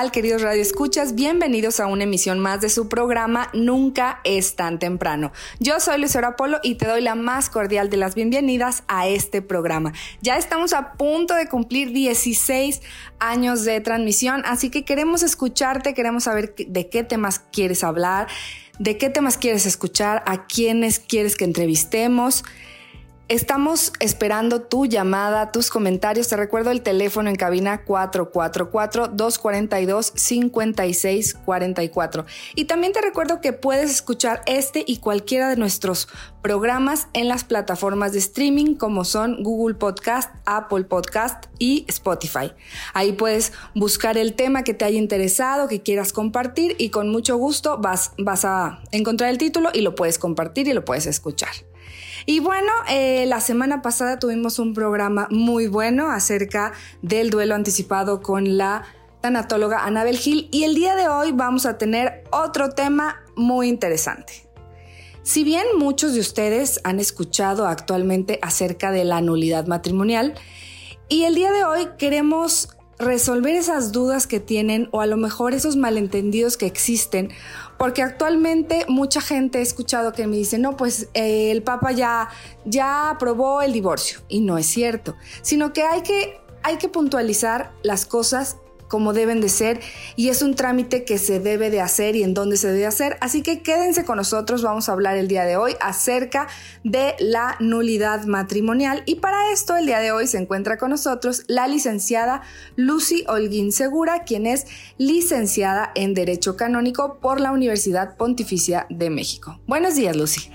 Tal queridos radioescuchas? Bienvenidos a una emisión más de su programa Nunca es tan temprano. Yo soy Lucero Polo y te doy la más cordial de las bienvenidas a este programa. Ya estamos a punto de cumplir 16 años de transmisión, así que queremos escucharte, queremos saber de qué temas quieres hablar, de qué temas quieres escuchar, a quiénes quieres que entrevistemos. Estamos esperando tu llamada, tus comentarios. Te recuerdo el teléfono en cabina 444-242-5644. Y también te recuerdo que puedes escuchar este y cualquiera de nuestros programas en las plataformas de streaming como son Google Podcast, Apple Podcast y Spotify. Ahí puedes buscar el tema que te haya interesado, que quieras compartir y con mucho gusto vas, vas a encontrar el título y lo puedes compartir y lo puedes escuchar. Y bueno, eh, la semana pasada tuvimos un programa muy bueno acerca del duelo anticipado con la tanatóloga Anabel Gil y el día de hoy vamos a tener otro tema muy interesante. Si bien muchos de ustedes han escuchado actualmente acerca de la nulidad matrimonial, y el día de hoy queremos resolver esas dudas que tienen o a lo mejor esos malentendidos que existen, porque actualmente mucha gente ha escuchado que me dice, no, pues eh, el Papa ya, ya aprobó el divorcio, y no es cierto, sino que hay que, hay que puntualizar las cosas como deben de ser y es un trámite que se debe de hacer y en dónde se debe hacer. Así que quédense con nosotros, vamos a hablar el día de hoy acerca de la nulidad matrimonial y para esto el día de hoy se encuentra con nosotros la licenciada Lucy Holguín Segura, quien es licenciada en Derecho Canónico por la Universidad Pontificia de México. Buenos días, Lucy.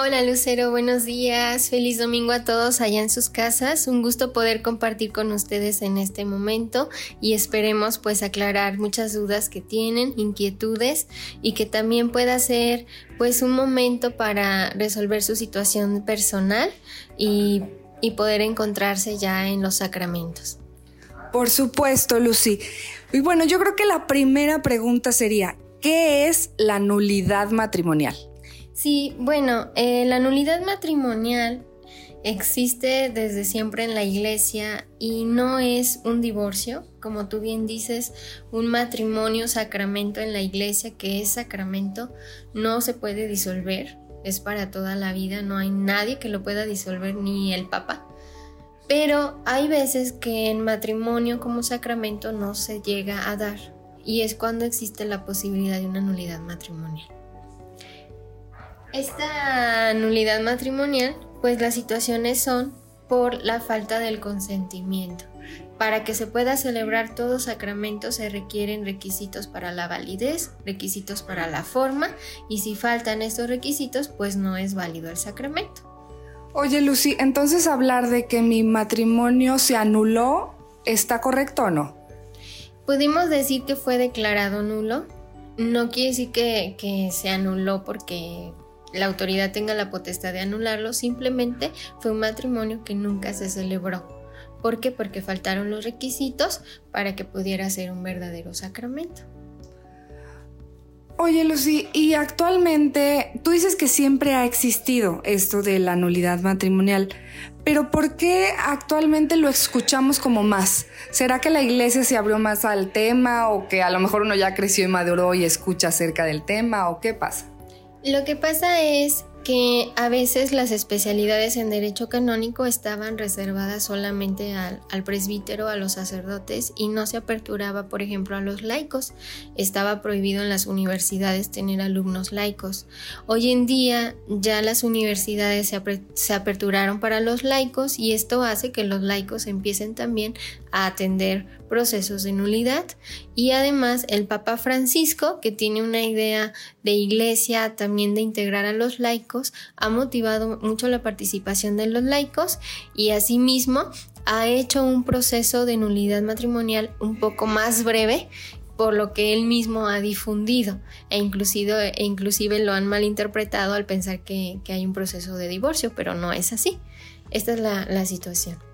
Hola Lucero, buenos días. Feliz domingo a todos allá en sus casas. Un gusto poder compartir con ustedes en este momento y esperemos pues aclarar muchas dudas que tienen, inquietudes y que también pueda ser pues un momento para resolver su situación personal y, y poder encontrarse ya en los sacramentos. Por supuesto, Lucy. Y bueno, yo creo que la primera pregunta sería, ¿qué es la nulidad matrimonial? Sí, bueno, eh, la nulidad matrimonial existe desde siempre en la iglesia y no es un divorcio, como tú bien dices, un matrimonio sacramento en la iglesia que es sacramento, no se puede disolver, es para toda la vida, no hay nadie que lo pueda disolver, ni el Papa. Pero hay veces que en matrimonio como sacramento no se llega a dar y es cuando existe la posibilidad de una nulidad matrimonial. Esta nulidad matrimonial, pues las situaciones son por la falta del consentimiento. Para que se pueda celebrar todo sacramento se requieren requisitos para la validez, requisitos para la forma y si faltan estos requisitos pues no es válido el sacramento. Oye, Lucy, entonces hablar de que mi matrimonio se anuló, ¿está correcto o no? Pudimos decir que fue declarado nulo. No quiere decir que, que se anuló porque la autoridad tenga la potestad de anularlo, simplemente fue un matrimonio que nunca se celebró. ¿Por qué? Porque faltaron los requisitos para que pudiera ser un verdadero sacramento. Oye, Lucy, y actualmente tú dices que siempre ha existido esto de la nulidad matrimonial, pero ¿por qué actualmente lo escuchamos como más? ¿Será que la iglesia se abrió más al tema o que a lo mejor uno ya creció y maduró y escucha acerca del tema o qué pasa? Lo que pasa es que a veces las especialidades en derecho canónico estaban reservadas solamente al, al, presbítero, a los sacerdotes y no se aperturaba, por ejemplo, a los laicos. Estaba prohibido en las universidades tener alumnos laicos. Hoy en día ya las universidades se, se aperturaron para los laicos y esto hace que los laicos empiecen también a atender procesos de nulidad y además el Papa Francisco, que tiene una idea de iglesia también de integrar a los laicos, ha motivado mucho la participación de los laicos y asimismo ha hecho un proceso de nulidad matrimonial un poco más breve por lo que él mismo ha difundido e inclusive, e inclusive lo han malinterpretado al pensar que, que, hay un proceso de divorcio, pero no es así. Esta es la, la situación.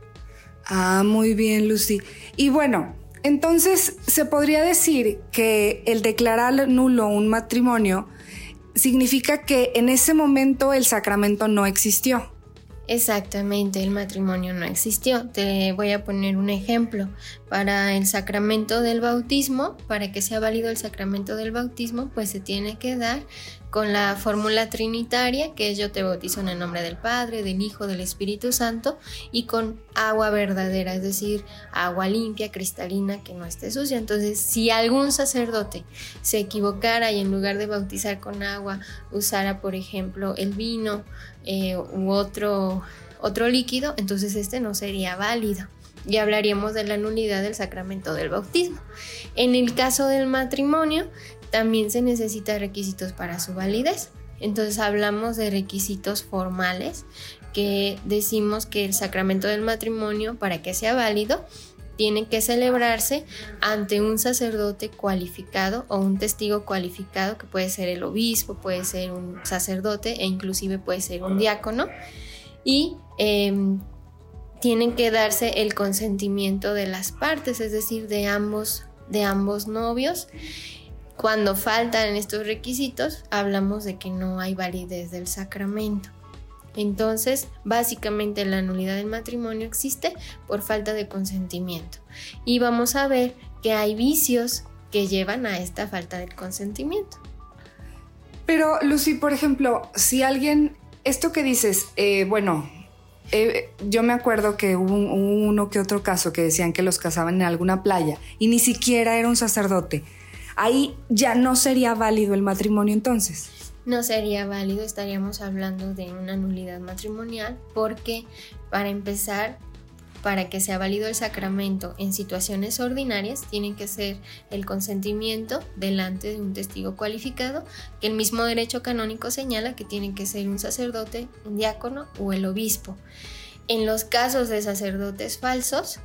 Ah, muy bien, Lucy. Y bueno, entonces se podría decir que el declarar nulo un matrimonio significa que en ese momento el sacramento no existió. Exactamente, el matrimonio no existió. Te voy a poner un ejemplo. Para el sacramento del bautismo, para que sea válido el sacramento del bautismo, pues se tiene que dar con la fórmula trinitaria, que es yo te bautizo en el nombre del Padre, del Hijo, del Espíritu Santo, y con agua verdadera, es decir, agua limpia, cristalina, que no esté sucia. Entonces, si algún sacerdote se equivocara y en lugar de bautizar con agua usara, por ejemplo, el vino eh, u otro, otro líquido, entonces este no sería válido y hablaríamos de la nulidad del sacramento del bautismo. En el caso del matrimonio, también se necesitan requisitos para su validez. Entonces hablamos de requisitos formales que decimos que el sacramento del matrimonio, para que sea válido, tiene que celebrarse ante un sacerdote cualificado o un testigo cualificado, que puede ser el obispo, puede ser un sacerdote e inclusive puede ser un diácono. Y eh, tienen que darse el consentimiento de las partes, es decir, de ambos, de ambos novios. Cuando faltan estos requisitos, hablamos de que no hay validez del sacramento. Entonces, básicamente la nulidad del matrimonio existe por falta de consentimiento. Y vamos a ver que hay vicios que llevan a esta falta de consentimiento. Pero, Lucy, por ejemplo, si alguien, esto que dices, eh, bueno, eh, yo me acuerdo que un, hubo uno que otro caso que decían que los casaban en alguna playa y ni siquiera era un sacerdote ahí ya no sería válido el matrimonio entonces. No sería válido, estaríamos hablando de una nulidad matrimonial porque para empezar, para que sea válido el sacramento en situaciones ordinarias, tiene que ser el consentimiento delante de un testigo cualificado, que el mismo derecho canónico señala que tiene que ser un sacerdote, un diácono o el obispo. En los casos de sacerdotes falsos,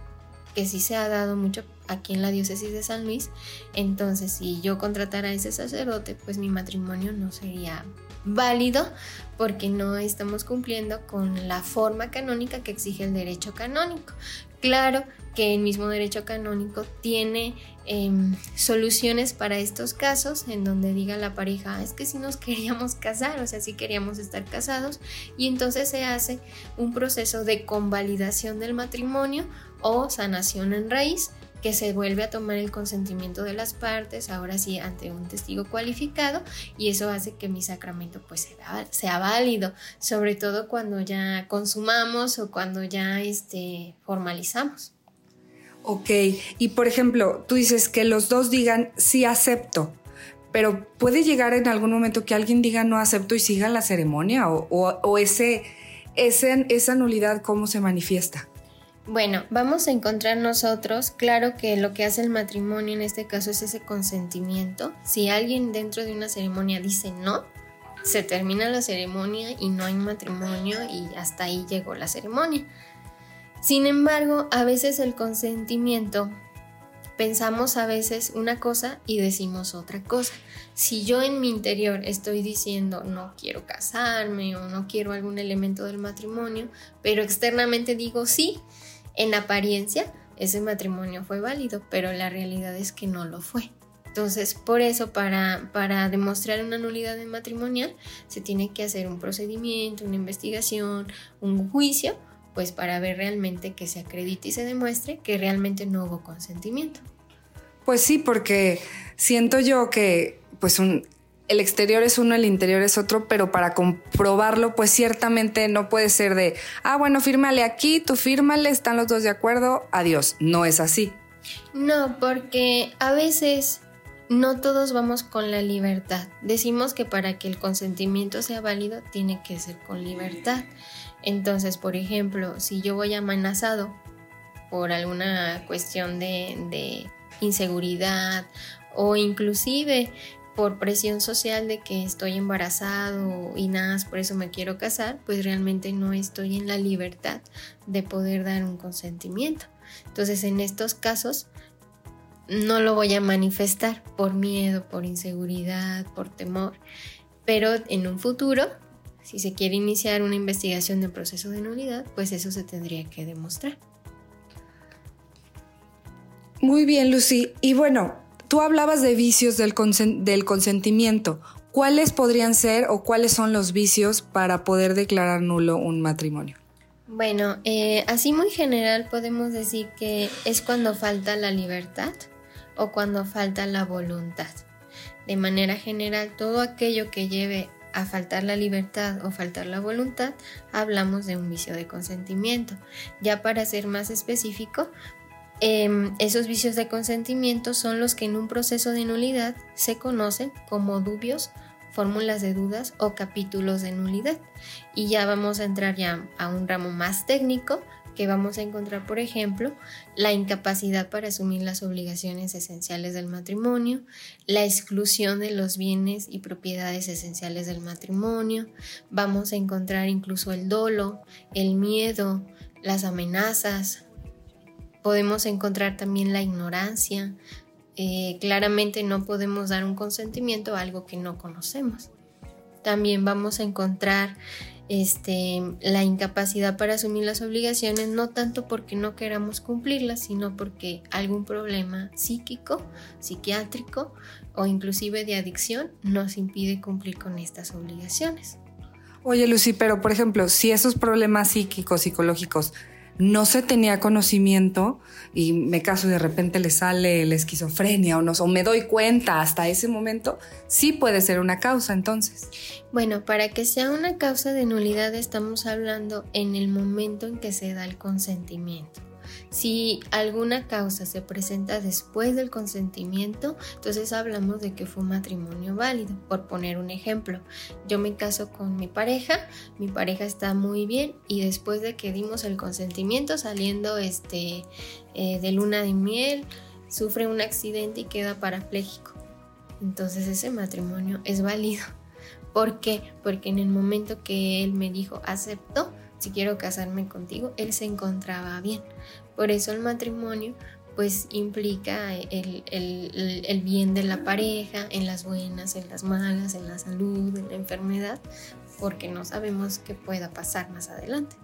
que sí se ha dado mucho aquí en la diócesis de San Luis. Entonces, si yo contratara a ese sacerdote, pues mi matrimonio no sería válido porque no estamos cumpliendo con la forma canónica que exige el derecho canónico. Claro que el mismo derecho canónico tiene eh, soluciones para estos casos en donde diga la pareja, ah, es que si nos queríamos casar, o sea, si queríamos estar casados, y entonces se hace un proceso de convalidación del matrimonio o sanación en raíz que se vuelve a tomar el consentimiento de las partes, ahora sí ante un testigo cualificado, y eso hace que mi sacramento pues sea, sea válido, sobre todo cuando ya consumamos o cuando ya este, formalizamos. Ok, y por ejemplo, tú dices que los dos digan sí acepto, pero puede llegar en algún momento que alguien diga no acepto y siga la ceremonia o, o, o ese, ese, esa nulidad, ¿cómo se manifiesta? Bueno, vamos a encontrar nosotros, claro que lo que hace el matrimonio en este caso es ese consentimiento. Si alguien dentro de una ceremonia dice no, se termina la ceremonia y no hay matrimonio y hasta ahí llegó la ceremonia. Sin embargo, a veces el consentimiento pensamos a veces una cosa y decimos otra cosa. Si yo en mi interior estoy diciendo no quiero casarme o no quiero algún elemento del matrimonio, pero externamente digo sí, en apariencia ese matrimonio fue válido, pero la realidad es que no lo fue. Entonces, por eso, para, para demostrar una nulidad matrimonial, se tiene que hacer un procedimiento, una investigación, un juicio, pues para ver realmente que se acredite y se demuestre que realmente no hubo consentimiento. Pues sí, porque siento yo que, pues un, el exterior es uno, el interior es otro, pero para comprobarlo, pues ciertamente no puede ser de, ah, bueno, fírmale aquí, tú fírmale, están los dos de acuerdo, adiós. No es así. No, porque a veces no todos vamos con la libertad. Decimos que para que el consentimiento sea válido tiene que ser con libertad. Entonces, por ejemplo, si yo voy amenazado por alguna cuestión de, de inseguridad o inclusive por presión social de que estoy embarazado y nada, por eso me quiero casar, pues realmente no estoy en la libertad de poder dar un consentimiento. Entonces, en estos casos, no lo voy a manifestar por miedo, por inseguridad, por temor, pero en un futuro, si se quiere iniciar una investigación de proceso de nulidad, pues eso se tendría que demostrar. Muy bien, Lucy. Y bueno, tú hablabas de vicios del, consen del consentimiento. ¿Cuáles podrían ser o cuáles son los vicios para poder declarar nulo un matrimonio? Bueno, eh, así muy general podemos decir que es cuando falta la libertad o cuando falta la voluntad. De manera general, todo aquello que lleve a faltar la libertad o faltar la voluntad, hablamos de un vicio de consentimiento. Ya para ser más específico, eh, esos vicios de consentimiento son los que en un proceso de nulidad se conocen como dubios, fórmulas de dudas o capítulos de nulidad. Y ya vamos a entrar ya a un ramo más técnico que vamos a encontrar, por ejemplo, la incapacidad para asumir las obligaciones esenciales del matrimonio, la exclusión de los bienes y propiedades esenciales del matrimonio, vamos a encontrar incluso el dolo, el miedo, las amenazas, podemos encontrar también la ignorancia, eh, claramente no podemos dar un consentimiento a algo que no conocemos. También vamos a encontrar este, la incapacidad para asumir las obligaciones, no tanto porque no queramos cumplirlas, sino porque algún problema psíquico, psiquiátrico o inclusive de adicción nos impide cumplir con estas obligaciones. Oye, Lucy, pero por ejemplo, si esos problemas psíquicos, psicológicos, no se tenía conocimiento y me caso y de repente le sale la esquizofrenia o, no, o me doy cuenta hasta ese momento, sí puede ser una causa entonces. Bueno, para que sea una causa de nulidad estamos hablando en el momento en que se da el consentimiento. Si alguna causa se presenta después del consentimiento, entonces hablamos de que fue un matrimonio válido. Por poner un ejemplo, yo me caso con mi pareja, mi pareja está muy bien y después de que dimos el consentimiento saliendo este, eh, de luna de miel, sufre un accidente y queda parapléjico. Entonces ese matrimonio es válido. ¿Por qué? Porque en el momento que él me dijo acepto, si quiero casarme contigo, él se encontraba bien. Por eso el matrimonio pues implica el, el, el, bien de la pareja, en las buenas, en las malas, en la salud, en la enfermedad, porque no sabemos qué pueda pasar más adelante.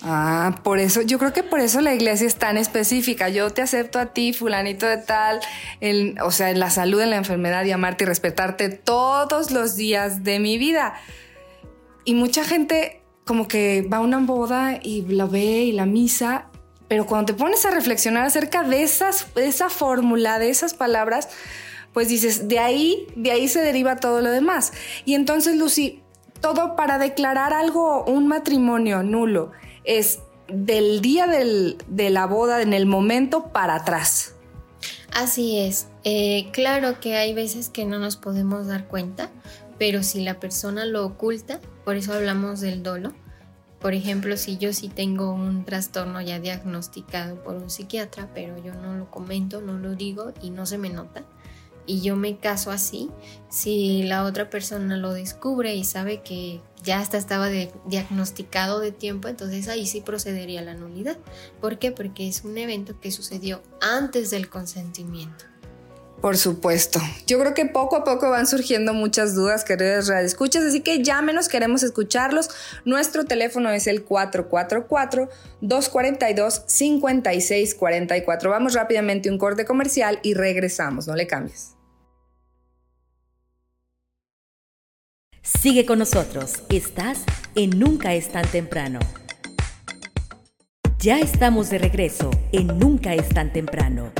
Ah, por eso, yo creo que por eso la iglesia es tan específica. Yo te acepto a ti, fulanito de tal, el, o sea, en la salud, en la enfermedad y amarte y respetarte todos los días de mi vida. Y mucha gente como que va a una boda y la ve y la misa pero cuando te pones a reflexionar acerca de, esa fórmula, de esas palabras, pues dices, de ahí, de ahí se deriva todo lo demás. Y entonces, Lucy, todo para declarar algo, un matrimonio nulo, es del día de la boda, en el momento para atrás. Así es. Eh, claro que hay veces que no nos podemos dar cuenta, pero si la persona lo oculta, por eso hablamos del dolo, por ejemplo, si yo sí tengo un trastorno ya diagnosticado por un psiquiatra, pero yo no lo comento, no lo digo y no se me nota, y yo me caso así, si la otra persona lo descubre y sabe que ya hasta estaba diagnosticado de tiempo, entonces ahí sí procedería la nulidad. ¿Por qué? Porque es un evento que sucedió antes del consentimiento. Por supuesto. Yo creo que poco a poco van surgiendo muchas dudas, queridos escuchas, así que llámenos, queremos escucharlos. Nuestro teléfono es el 444-242-5644. Vamos rápidamente un corte comercial y regresamos, no le cambies. Sigue con nosotros, estás en Nunca es tan temprano. Ya estamos de regreso en Nunca es tan temprano.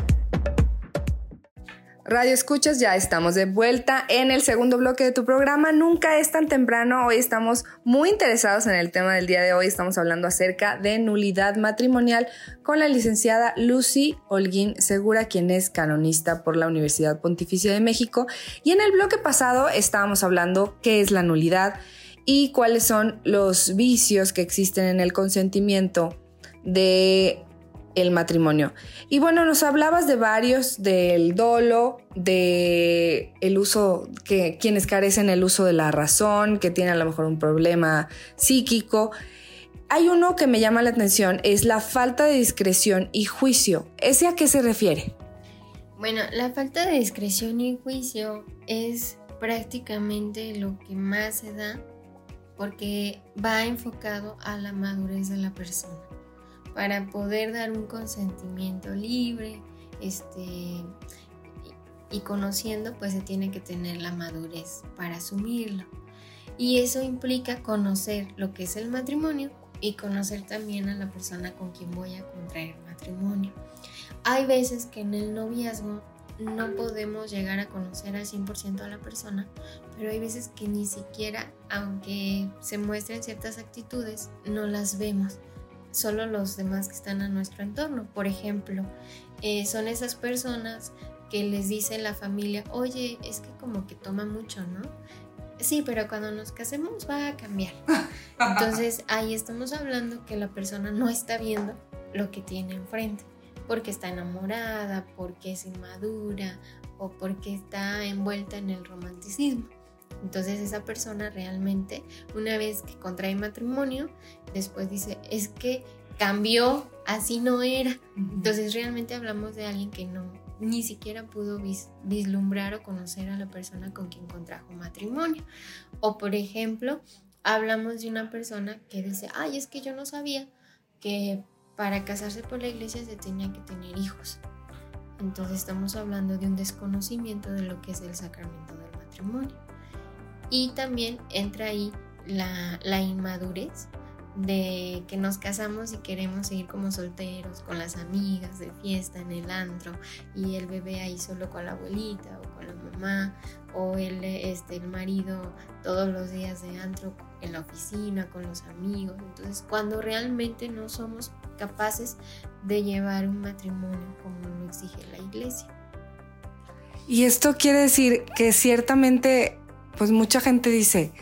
Radio Escuchas, ya estamos de vuelta en el segundo bloque de tu programa. Nunca es tan temprano. Hoy estamos muy interesados en el tema del día de hoy. Estamos hablando acerca de nulidad matrimonial con la licenciada Lucy Holguín Segura, quien es canonista por la Universidad Pontificia de México. Y en el bloque pasado estábamos hablando qué es la nulidad y cuáles son los vicios que existen en el consentimiento de el matrimonio. Y bueno, nos hablabas de varios, del dolo, de el uso, que quienes carecen el uso de la razón, que tienen a lo mejor un problema psíquico. Hay uno que me llama la atención, es la falta de discreción y juicio. ¿Ese a qué se refiere? Bueno, la falta de discreción y juicio es prácticamente lo que más se da porque va enfocado a la madurez de la persona para poder dar un consentimiento libre, este, y conociendo, pues se tiene que tener la madurez para asumirlo. Y eso implica conocer lo que es el matrimonio y conocer también a la persona con quien voy a contraer matrimonio. Hay veces que en el noviazgo no podemos llegar a conocer al 100% a la persona, pero hay veces que ni siquiera, aunque se muestren ciertas actitudes, no las vemos solo los demás que están a nuestro entorno. Por ejemplo, eh, son esas personas que les dice la familia, oye, es que como que toma mucho, ¿no? Sí, pero cuando nos casemos va a cambiar. Entonces ahí estamos hablando que la persona no está viendo lo que tiene enfrente, porque está enamorada, porque es inmadura o porque está envuelta en el romanticismo. Entonces esa persona realmente, una vez que contrae matrimonio, después dice, es que cambió, así no era. Entonces realmente hablamos de alguien que no, ni siquiera pudo vislumbrar o conocer a la persona con quien contrajo matrimonio. O por ejemplo, hablamos de una persona que dice, ay, es que yo no sabía que para casarse por la iglesia se tenía que tener hijos. Entonces estamos hablando de un desconocimiento de lo que es el sacramento del matrimonio. Y también entra ahí la, inmadurez de que nos casamos y queremos seguir como solteros, con las amigas de fiesta en el antro y el bebé ahí solo con la abuelita o con la mamá o el, este, el marido todos los días de antro en la oficina con los amigos. Entonces, cuando realmente no somos capaces de llevar un matrimonio como lo exige la iglesia. Y esto quiere decir que ciertamente pues mucha gente dice,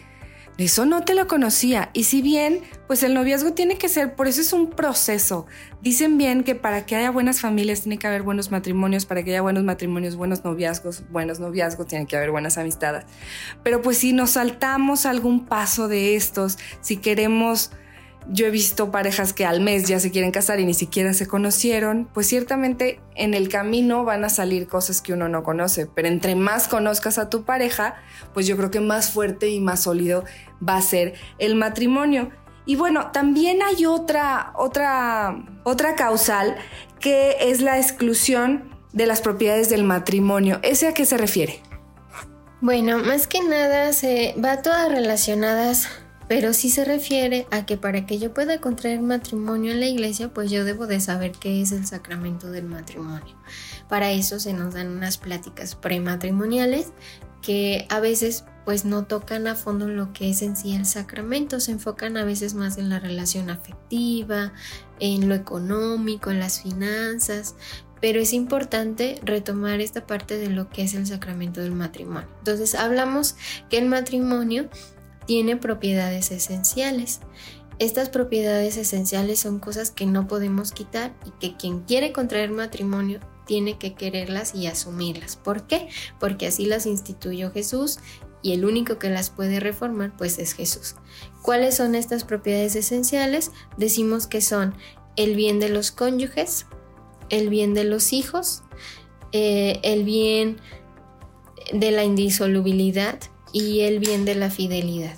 eso no te lo conocía. Y si bien, pues el noviazgo tiene que ser, por eso es un proceso. Dicen bien que para que haya buenas familias tiene que haber buenos matrimonios, para que haya buenos matrimonios, buenos noviazgos, buenos noviazgos, tiene que haber buenas amistades. Pero pues si nos saltamos algún paso de estos, si queremos yo he visto parejas que al mes ya se quieren casar y ni siquiera se conocieron, pues ciertamente en el camino van a salir cosas que uno no conoce, pero entre más conozcas a tu pareja, pues yo creo que más fuerte y más sólido va a ser el matrimonio. Y bueno, también hay otra, otra, otra causal que es la exclusión de las propiedades del matrimonio. ¿Ese a qué se refiere? Bueno, más que nada se va todas relacionadas pero sí se refiere a que para que yo pueda contraer matrimonio en la iglesia, pues yo debo de saber qué es el sacramento del matrimonio. Para eso se nos dan unas pláticas prematrimoniales que a veces pues no tocan a fondo lo que es en sí el sacramento, se enfocan a veces más en la relación afectiva, en lo económico, en las finanzas, pero es importante retomar esta parte de lo que es el sacramento del matrimonio. Entonces hablamos que el matrimonio tiene propiedades esenciales. Estas propiedades esenciales son cosas que no podemos quitar y que quien quiere contraer matrimonio tiene que quererlas y asumirlas. ¿Por qué? Porque así las instituyó Jesús y el único que las puede reformar pues es Jesús. ¿Cuáles son estas propiedades esenciales? Decimos que son el bien de los cónyuges, el bien de los hijos, eh, el bien de la indisolubilidad, y el bien de la fidelidad.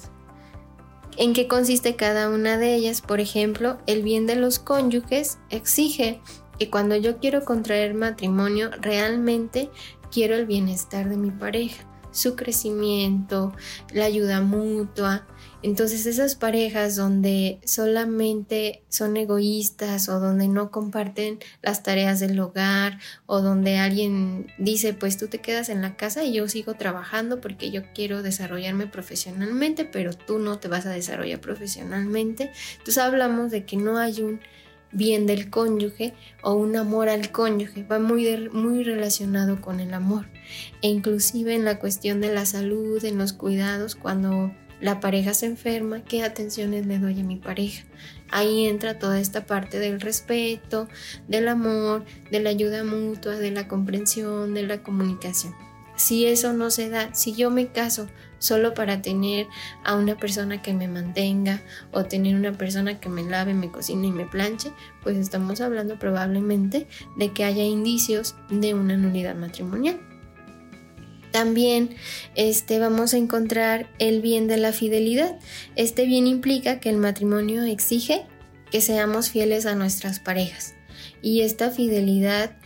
¿En qué consiste cada una de ellas? Por ejemplo, el bien de los cónyuges exige que cuando yo quiero contraer matrimonio, realmente quiero el bienestar de mi pareja. su crecimiento, la ayuda mutua. Entonces esas parejas donde solamente son egoístas o donde no comparten las tareas del hogar o donde alguien dice pues tú te quedas en la casa y yo sigo trabajando porque yo quiero desarrollarme profesionalmente pero tú no te vas a desarrollar profesionalmente. Entonces hablamos de que no hay un bien del cónyuge o un amor al cónyuge, va muy, muy relacionado con el amor e inclusive en la cuestión de la salud, en los cuidados, cuando la pareja se enferma, qué atenciones le doy a mi pareja. Ahí entra toda esta parte del respeto, del amor, de la ayuda mutua, de la comprensión, de la comunicación. Si eso no se da, si yo me caso solo para tener a una persona que me mantenga o tener una persona que me lave, me cocine y me planche, pues estamos hablando probablemente de que haya indicios de una nulidad matrimonial. También este, vamos a encontrar el bien de la fidelidad. Este bien implica que el matrimonio exige que seamos fieles a nuestras parejas. Y esta fidelidad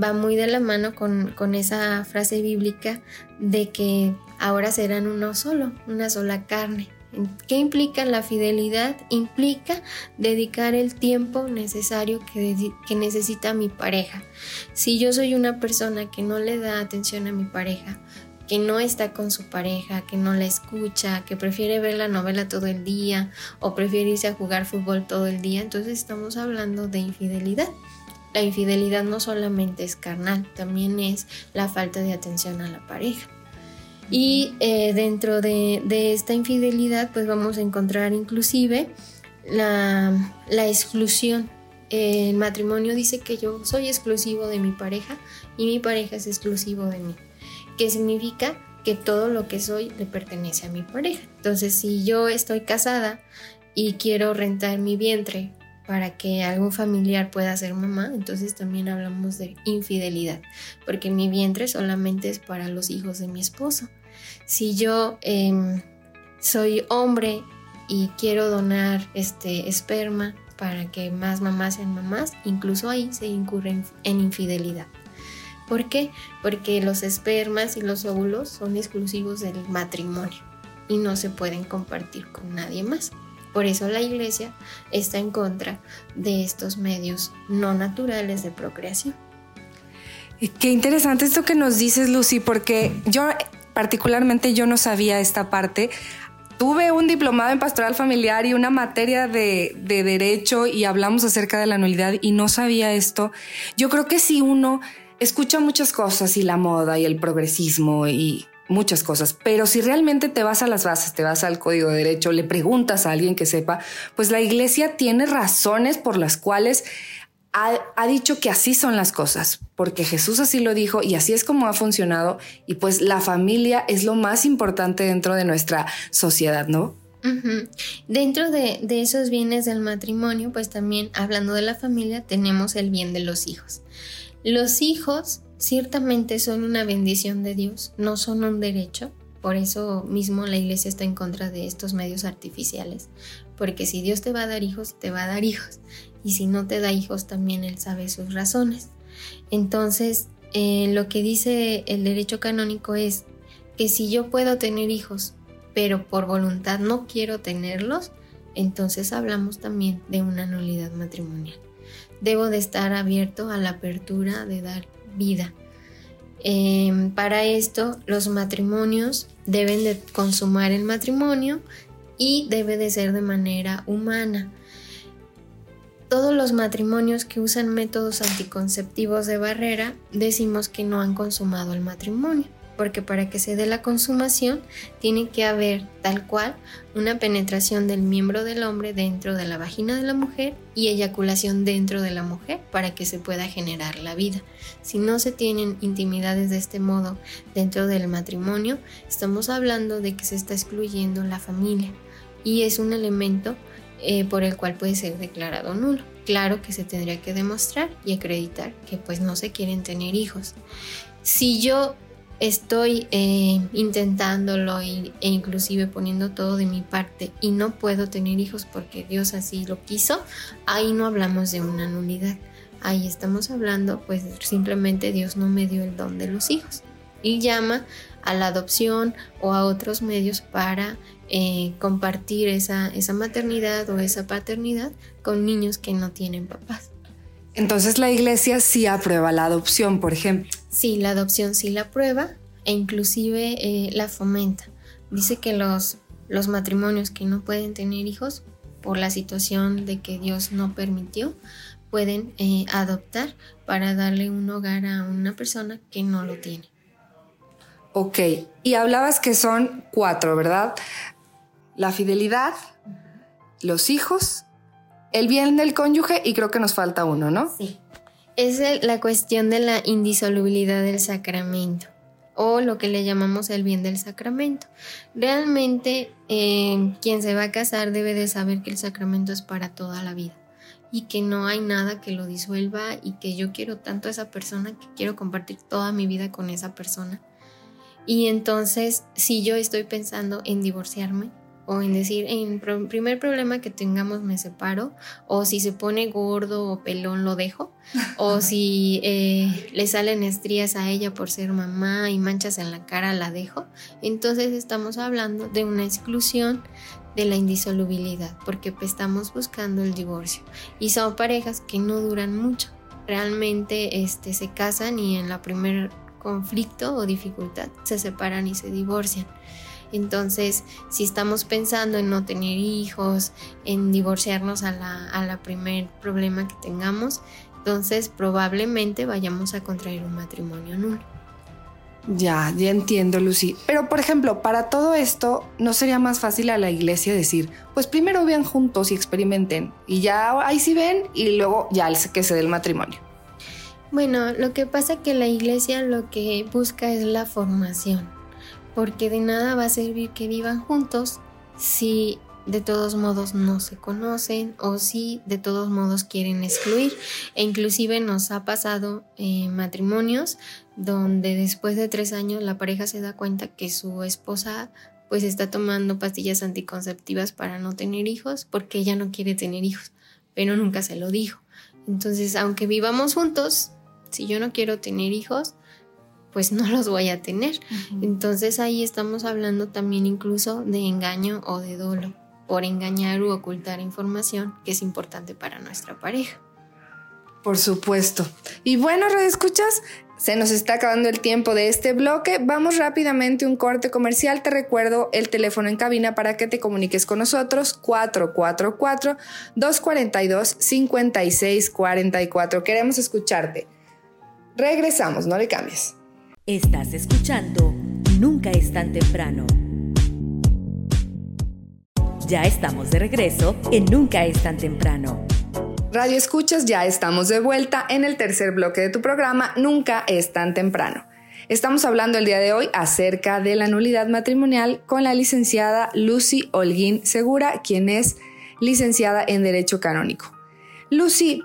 va muy de la mano con, con esa frase bíblica de que ahora serán uno solo, una sola carne. ¿Qué implica la fidelidad? Implica dedicar el tiempo necesario que, necesita mi pareja. Si yo soy una persona que no le da atención a mi pareja, que no está con su pareja, que no la escucha, que prefiere ver la novela todo el día o prefiere irse a jugar fútbol todo el día, entonces estamos hablando de infidelidad. La infidelidad no solamente es carnal, también es la falta de atención a la pareja. Y eh, dentro de, esta infidelidad, pues vamos a encontrar inclusive la, la exclusión. El matrimonio dice que yo soy exclusivo de mi pareja y mi pareja es exclusivo de mí. ¿Qué significa? Que todo lo que soy le pertenece a mi pareja. Entonces, si yo estoy casada y quiero rentar mi vientre para que algún familiar pueda ser mamá, entonces también hablamos de infidelidad, porque mi vientre solamente es para los hijos de mi esposo. Si yo em, soy hombre y quiero donar este esperma para que más mamás sean mamás, incluso ahí se incurre en infidelidad. ¿Por qué? Porque los espermas y los óvulos son exclusivos del matrimonio y no se pueden compartir con nadie más. Por eso la iglesia está en contra de estos medios no naturales de procreación. Qué interesante esto que nos dices, Lucy, porque yo particularmente yo no sabía esta parte. Tuve un diplomado en pastoral familiar y una materia de, de derecho y hablamos acerca de la nulidad y no sabía esto. Yo creo que si uno escucha muchas cosas y la moda y el progresismo y muchas cosas, pero si realmente te vas a las bases, te vas al código de derecho, le preguntas a alguien que sepa, pues la iglesia tiene razones por las cuales ha, dicho que así son las cosas, porque Jesús así lo dijo y así es como ha funcionado y pues la familia es lo más importante dentro de nuestra sociedad, ¿no? Dentro de, esos bienes del matrimonio, pues también hablando de la familia, tenemos el bien de los hijos. Los hijos ciertamente son una bendición de Dios, no son un derecho. Por eso mismo la iglesia está en contra de estos medios artificiales. Porque si Dios te va a dar hijos, te va a dar hijos y si no te da hijos también él sabe sus razones. Entonces, eh, lo que dice el derecho canónico es que si yo puedo tener hijos, pero por voluntad no quiero tenerlos, entonces hablamos también de una nulidad matrimonial. Debo de estar abierto a la apertura de dar vida. Em, para esto, los matrimonios deben de consumar el matrimonio y debe de ser de manera humana todos los matrimonios que usan métodos anticonceptivos de barrera decimos que no han consumado el matrimonio, porque para que se dé la consumación tiene que haber tal cual una penetración del miembro del hombre dentro de la vagina de la mujer y eyaculación dentro de la mujer para que se pueda generar la vida. Si no se tienen intimidades de este modo dentro del matrimonio, estamos hablando de que se está excluyendo la familia y es un elemento eh, por el cual puede ser declarado nulo. Claro que se tendría que demostrar y acreditar que pues no se quieren tener hijos. Si yo estoy eh, intentándolo e inclusive poniendo todo de mi parte y no puedo tener hijos porque Dios así lo quiso, ahí no hablamos de una nulidad. Ahí estamos hablando pues simplemente Dios no me dio el don de los hijos. y llama a la adopción o a otros medios para eh, compartir esa, esa maternidad o esa paternidad con niños que no tienen papás. Entonces la iglesia sí aprueba la adopción, por ejemplo. Sí, la adopción sí la aprueba e inclusive eh, la fomenta. Dice que los, los matrimonios que no pueden tener hijos por la situación de que Dios no permitió, pueden eh, adoptar para darle un hogar a una persona que no lo tiene. Ok, y hablabas que son cuatro, ¿verdad? La fidelidad, los hijos, el bien del cónyuge y creo que nos falta uno, ¿no? Sí. Es la cuestión de la indisolubilidad del sacramento o lo que le llamamos el bien del sacramento. Realmente eh, quien se va a casar debe de saber que el sacramento es para toda la vida y que no hay nada que lo disuelva y que yo quiero tanto a esa persona que quiero compartir toda mi vida con esa persona. Y entonces, si yo estoy pensando en divorciarme o en decir, en primer problema que tengamos me separo, o si se pone gordo o pelón lo dejo, o si eh, le salen estrías a ella por ser mamá y manchas en la cara la dejo, entonces estamos hablando de una exclusión de la indisolubilidad, porque pues, estamos buscando el divorcio. Y son parejas que no duran mucho, realmente este, se casan y en la primer conflicto o dificultad se separan y se divorcian. Entonces, si estamos pensando en no tener hijos, en divorciarnos a la, a la primer problema que tengamos, entonces probablemente vayamos a contraer un matrimonio nulo. Ya, ya entiendo, Lucy. Pero, por ejemplo, para todo esto, ¿no sería más fácil a la iglesia decir, pues primero vean juntos y experimenten, y ya ahí sí ven, y luego ya que se dé el matrimonio? Bueno, lo que pasa que la iglesia lo que busca es la formación, porque de nada va a servir que vivan juntos si de todos modos no se conocen o si de todos modos quieren excluir. E inclusive nos ha pasado eh, matrimonios donde después de tres años la pareja se da cuenta que su esposa pues está tomando pastillas anticonceptivas para no tener hijos porque ella no quiere tener hijos, pero nunca se lo dijo. Entonces, aunque vivamos juntos, si yo no quiero tener hijos, pues no los voy a tener. Entonces ahí estamos hablando también incluso de engaño o de dolo, por engañar u ocultar información que es importante para nuestra pareja. Por supuesto. Y bueno, escuchas, se nos está acabando el tiempo de este bloque. Vamos rápidamente a un corte comercial. Te recuerdo el teléfono en cabina para que te comuniques con nosotros. 444-242-5644. Queremos escucharte. Regresamos, no le cambies. Estás escuchando Nunca es tan temprano. Ya estamos de regreso en Nunca es tan temprano. Radio Escuchas, ya estamos de vuelta en el tercer bloque de tu programa Nunca es tan temprano. Estamos hablando el día de hoy acerca de la nulidad matrimonial con la licenciada Lucy Holguín Segura, quien es licenciada en Derecho Canónico. Lucy,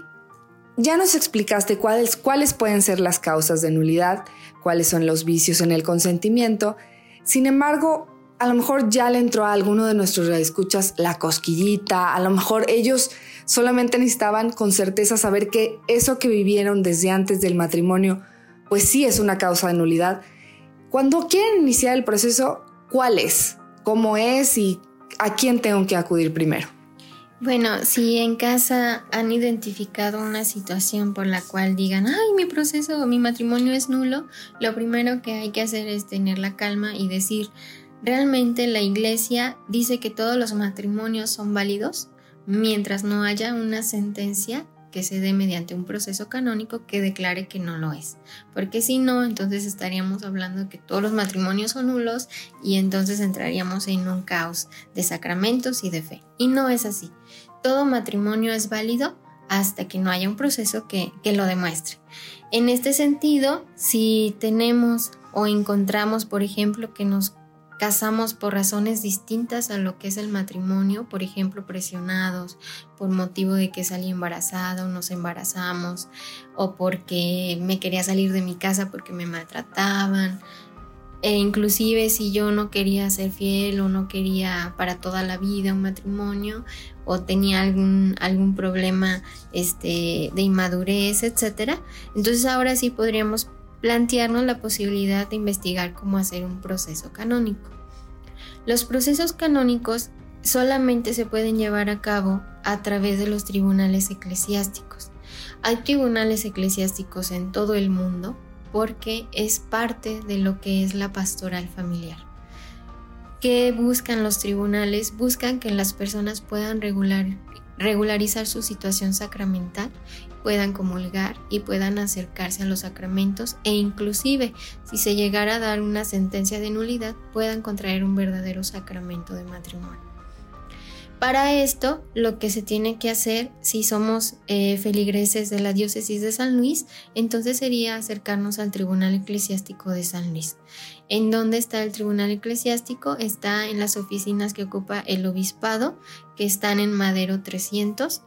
ya nos explicaste cuáles, cuáles pueden ser las causas de nulidad, cuáles son los vicios en el consentimiento. Sin embargo, a lo mejor ya le entró a alguno de nuestros escuchas la cosquillita, a lo mejor ellos solamente necesitaban con certeza saber que eso que vivieron desde antes del matrimonio, pues sí es una causa de nulidad. Cuando quieren iniciar el proceso, ¿cuál es? ¿Cómo es? ¿Y a quién tengo que acudir primero? Bueno, si en casa han identificado una situación por la cual digan, ay, mi proceso, mi matrimonio es nulo, lo primero que hay que hacer es tener la calma y decir, realmente la iglesia dice que todos los matrimonios son válidos mientras no haya una sentencia que se dé mediante un proceso canónico que declare que no lo es. Porque si no, entonces estaríamos hablando de que todos los matrimonios son nulos y entonces entraríamos en un caos de sacramentos y de fe. Y no es así. Todo matrimonio es válido hasta que no haya un proceso que, que lo demuestre. En este sentido, si tenemos o encontramos, por ejemplo, que nos casamos por razones distintas a lo que es el matrimonio, por ejemplo, presionados por motivo de que salí embarazada o nos embarazamos, o porque me quería salir de mi casa porque me maltrataban, e inclusive si yo no quería ser fiel o no quería para toda la vida un matrimonio o tenía algún, algún problema este, de inmadurez, etcétera, entonces ahora sí podríamos plantearnos la posibilidad de investigar cómo hacer un proceso canónico. Los procesos canónicos solamente se pueden llevar a cabo a través de los tribunales eclesiásticos. Hay tribunales eclesiásticos en todo el mundo porque es parte de lo que es la pastoral familiar. ¿Qué buscan los tribunales? Buscan que las personas puedan regular, regularizar su situación sacramental, puedan comulgar y puedan acercarse a los sacramentos e inclusive si se llegara a dar una sentencia de nulidad puedan contraer un verdadero sacramento de matrimonio. Para esto, lo que se tiene que hacer, si somos eh, feligreses de la diócesis de San Luis, entonces sería acercarnos al Tribunal Eclesiástico de San Luis. ¿En dónde está el Tribunal Eclesiástico? Está en las oficinas que ocupa el Obispado, que están en Madero 300.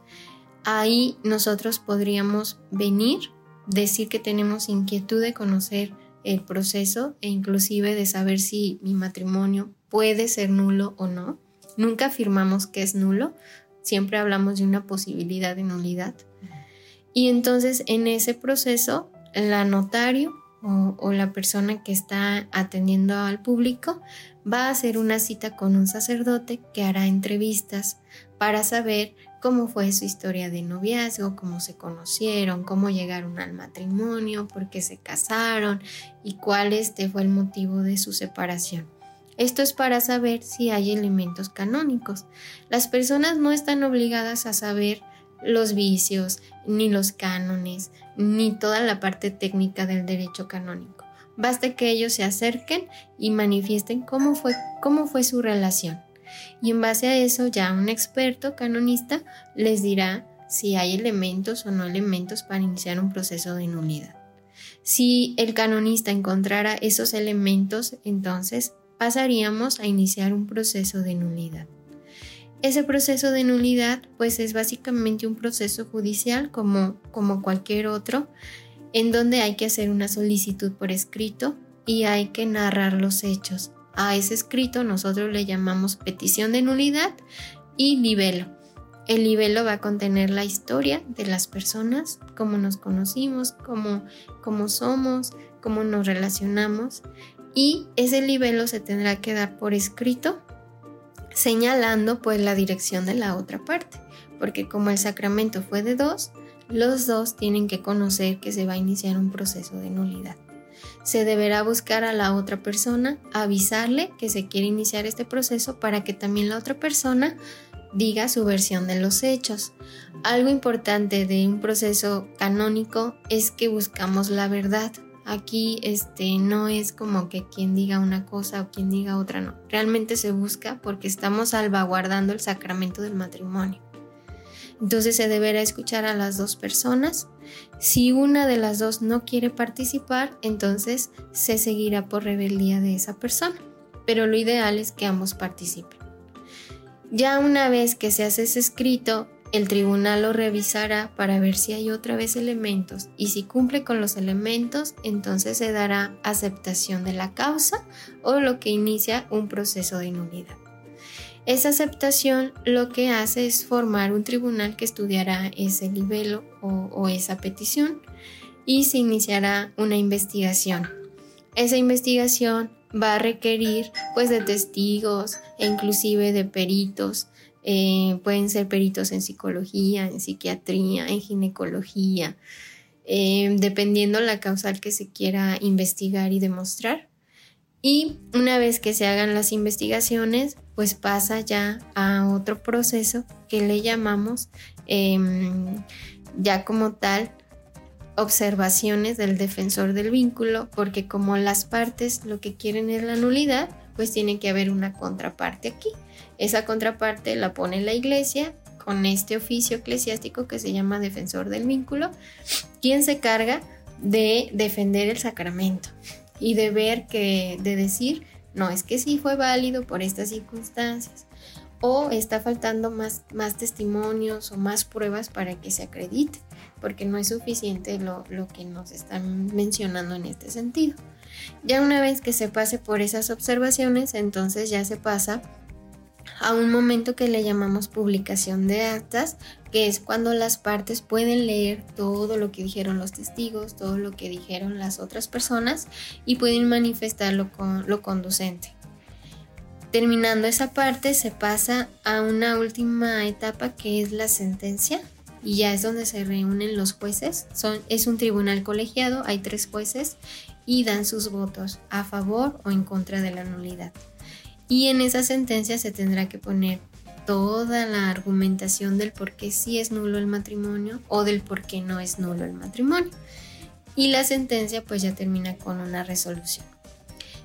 Ahí nosotros podríamos venir, decir que tenemos inquietud de conocer el proceso e inclusive de saber si mi matrimonio puede ser nulo o no Nunca afirmamos que es nulo, siempre hablamos de una posibilidad de nulidad. Y entonces en ese proceso, la notario o, la persona que está atendiendo al público va a hacer una cita con un sacerdote que hará entrevistas para saber cómo fue su historia de noviazgo, cómo se conocieron, cómo llegaron al matrimonio, por qué se casaron y cuál este fue el motivo de su separación. Esto es para saber si hay elementos canónicos. Las personas no están obligadas a saber los vicios, ni los cánones, ni toda la parte técnica del derecho canónico. Basta que ellos se acerquen y manifiesten cómo fue, cómo fue su relación. Y en base a eso ya un experto canonista les dirá si hay elementos o no elementos para iniciar un proceso de nulidad. Si el canonista encontrara esos elementos, entonces pasaríamos a iniciar un proceso de nulidad. Ese proceso de nulidad pues es básicamente un proceso judicial como, como cualquier otro, en donde hay que hacer una solicitud por escrito y hay que narrar los hechos. A ese escrito nosotros le llamamos petición de nulidad y libelo. El libelo va a contener la historia de las personas, cómo nos conocimos, cómo, cómo somos, cómo nos relacionamos y ese libelo se tendrá que dar por escrito señalando pues la dirección de la otra parte, porque como el sacramento fue de dos, los dos tienen que conocer que se va a iniciar un proceso de nulidad. Se deberá buscar a la otra persona, avisarle que se quiere iniciar este proceso para que también la otra persona diga su versión de los hechos. Algo importante de un proceso canónico es que buscamos la verdad, Aquí este, no es como que quien diga una cosa o quien diga otra, no. Realmente se busca porque estamos salvaguardando el sacramento del matrimonio. Entonces se deberá escuchar a las dos personas. Si una de las dos no quiere participar, entonces se seguirá por rebeldía de esa persona. Pero lo ideal es que ambos participen. Ya una vez que se hace ese escrito, el tribunal lo revisará para ver si hay otra vez elementos y si cumple con los elementos, entonces se dará aceptación de la causa o lo que inicia un proceso de nulidad. Esa aceptación lo que hace es formar un tribunal que estudiará ese libelo o, o esa petición y se iniciará una investigación. Esa investigación va a requerir pues de testigos e inclusive de peritos eh, pueden ser peritos en psicología, en psiquiatría, en ginecología, eh, dependiendo la causal que se quiera investigar y demostrar. Y una vez que se hagan las investigaciones, pues pasa ya a otro proceso que le llamamos em, ya como tal observaciones del defensor del vínculo, porque como las partes lo que quieren es la nulidad, pues tiene que haber una contraparte aquí. Esa contraparte la pone la iglesia con este oficio eclesiástico que se llama defensor del vínculo, quien se carga de defender el sacramento y de ver que, de decir, no, es que sí fue válido por estas circunstancias, o está faltando más, más testimonios o más pruebas para que se acredite, porque no es suficiente lo, lo que nos están mencionando en este sentido. Ya una vez que se pase por esas observaciones, entonces ya se pasa a un momento que le llamamos publicación de actas, que es cuando las partes pueden leer todo lo que dijeron los testigos, todo lo que dijeron las otras personas y pueden manifestarlo con lo conducente. Terminando esa parte se pasa a una última etapa que es la sentencia y ya es donde se reúnen los jueces. Son, es un tribunal colegiado, hay tres jueces y dan sus votos a favor o en contra de la nulidad. Y en esa sentencia se tendrá que poner toda la argumentación del por qué sí es nulo el matrimonio o del por qué no es nulo el matrimonio. Y la sentencia pues ya termina con una resolución.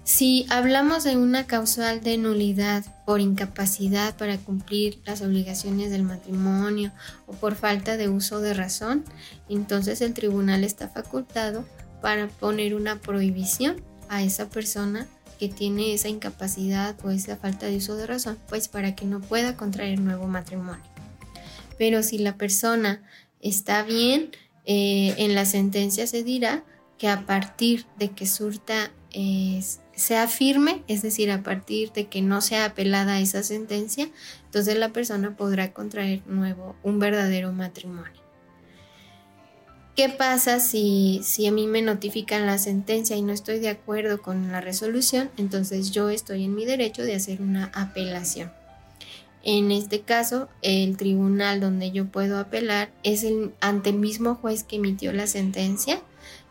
Si hablamos de una causal de nulidad por incapacidad para cumplir las obligaciones del matrimonio o por falta de uso de razón, entonces el tribunal está facultado para poner una prohibición a esa persona que tiene esa incapacidad o esa falta de uso de razón, pues para que no pueda contraer nuevo matrimonio. Pero si la persona está bien, eh, en la sentencia se dirá que a partir de que surta sea firme, es decir, a partir de que no sea apelada esa sentencia, entonces la persona podrá contraer nuevo un verdadero matrimonio. ¿Qué pasa si, si a mí me notifican la sentencia y no estoy de acuerdo con la resolución? Entonces yo estoy en mi derecho de hacer una apelación. En este caso, el tribunal donde yo puedo apelar es el, ante el mismo juez que emitió la sentencia